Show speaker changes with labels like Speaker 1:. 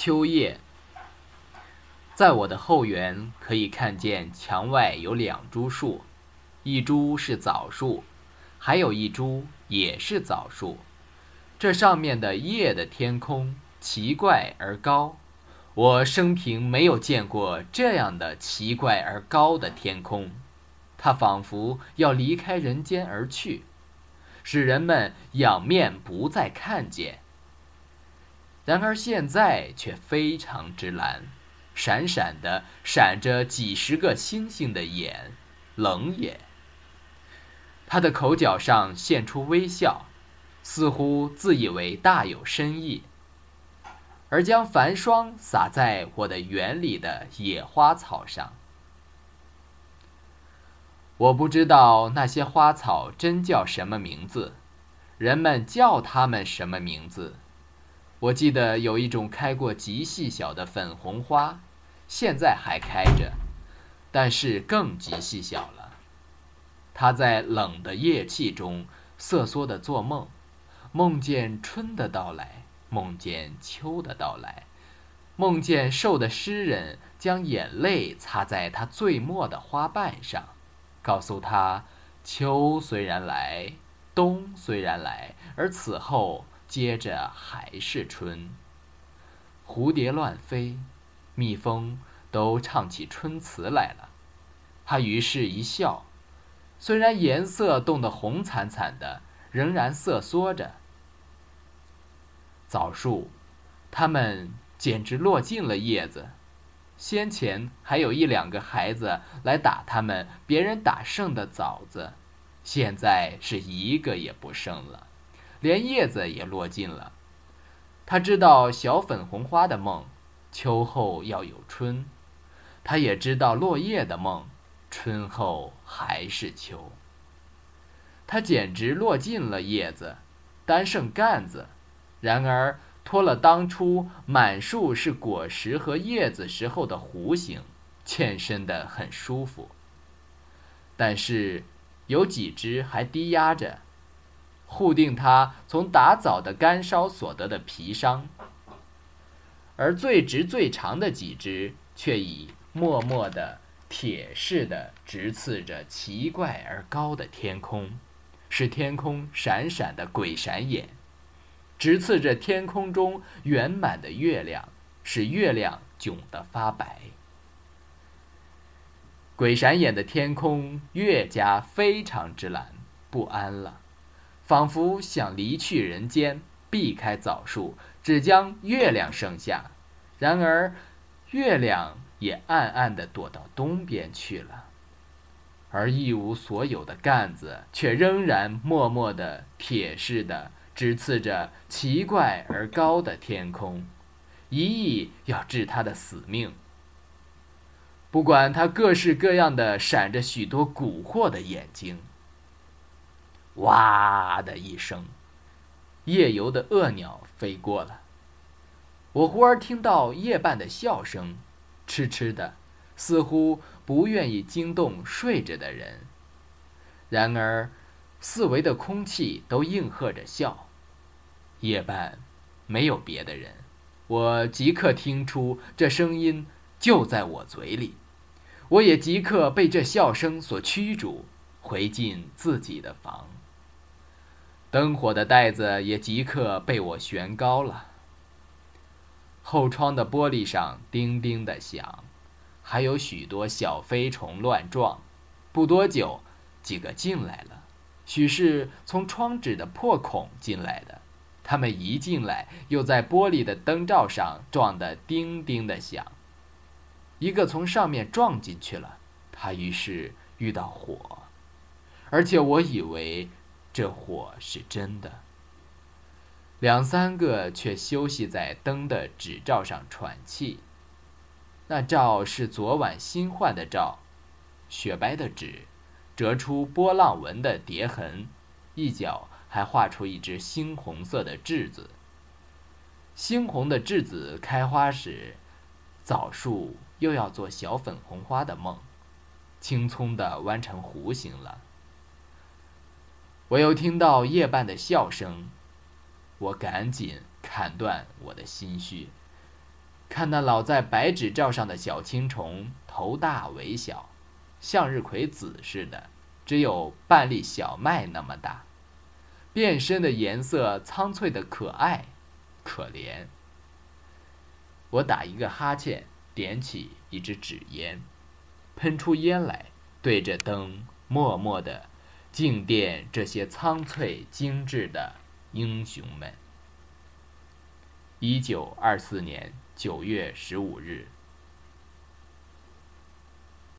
Speaker 1: 秋叶，在我的后园可以看见墙外有两株树，一株是枣树，还有一株也是枣树。这上面的叶的天空奇怪而高，我生平没有见过这样的奇怪而高的天空，它仿佛要离开人间而去。使人们仰面不再看见。然而现在却非常之蓝，闪闪的闪着几十个星星的眼，冷眼。他的口角上现出微笑，似乎自以为大有深意，而将繁霜洒在我的园里的野花草上。我不知道那些花草真叫什么名字，人们叫它们什么名字？我记得有一种开过极细小的粉红花，现在还开着，但是更极细小了。它在冷的夜气中瑟缩的做梦，梦见春的到来，梦见秋的到来，梦见瘦的诗人将眼泪擦在他最末的花瓣上。告诉他，秋虽然来，冬虽然来，而此后接着还是春。蝴蝶乱飞，蜜蜂都唱起春词来了。他于是一笑，虽然颜色冻得红惨惨的，仍然瑟缩着。枣树，它们简直落尽了叶子。先前还有一两个孩子来打他们别人打剩的枣子，现在是一个也不剩了，连叶子也落尽了。他知道小粉红花的梦，秋后要有春；他也知道落叶的梦，春后还是秋。他简直落尽了叶子，单剩干子。然而。脱了当初满树是果实和叶子时候的弧形，欠身的很舒服。但是有几只还低压着，护定它从打枣的干烧所得的皮伤。而最直最长的几只却已默默的铁似的直刺着奇怪而高的天空，使天空闪闪的鬼闪眼。直刺着天空中圆满的月亮，使月亮窘得发白。鬼闪眼的天空越加非常之蓝，不安了，仿佛想离去人间，避开枣树，只将月亮剩下。然而，月亮也暗暗地躲到东边去了，而一无所有的干子却仍然默默地铁似的。直刺着奇怪而高的天空，一意要治他的死命。不管他各式各样的闪着许多蛊惑的眼睛。哇的一声，夜游的恶鸟飞过了。我忽而听到夜半的笑声，痴痴的，似乎不愿意惊动睡着的人。然而，四围的空气都应和着笑。夜半，没有别的人，我即刻听出这声音就在我嘴里，我也即刻被这笑声所驱逐，回进自己的房。灯火的带子也即刻被我悬高了。后窗的玻璃上叮叮的响，还有许多小飞虫乱撞。不多久，几个进来了，许是从窗纸的破孔进来的。他们一进来，又在玻璃的灯罩上撞得叮叮的响。一个从上面撞进去了，他于是遇到火，而且我以为这火是真的。两三个却休息在灯的纸罩上喘气，那罩是昨晚新换的罩，雪白的纸，折出波浪纹的叠痕，一角。还画出一只猩红色的栀子。猩红的栀子开花时，枣树又要做小粉红花的梦，青葱的弯成弧形了。我又听到夜半的笑声，我赶紧砍断我的心绪，看那老在白纸罩上的小青虫，头大尾小，向日葵籽似的，只有半粒小麦那么大，变身的颜色苍翠的可爱，可怜。我打一个哈欠，点起一支纸烟，喷出烟来，对着灯默默地敬奠这些苍翠精致的英雄们。一九二四年九月十五日。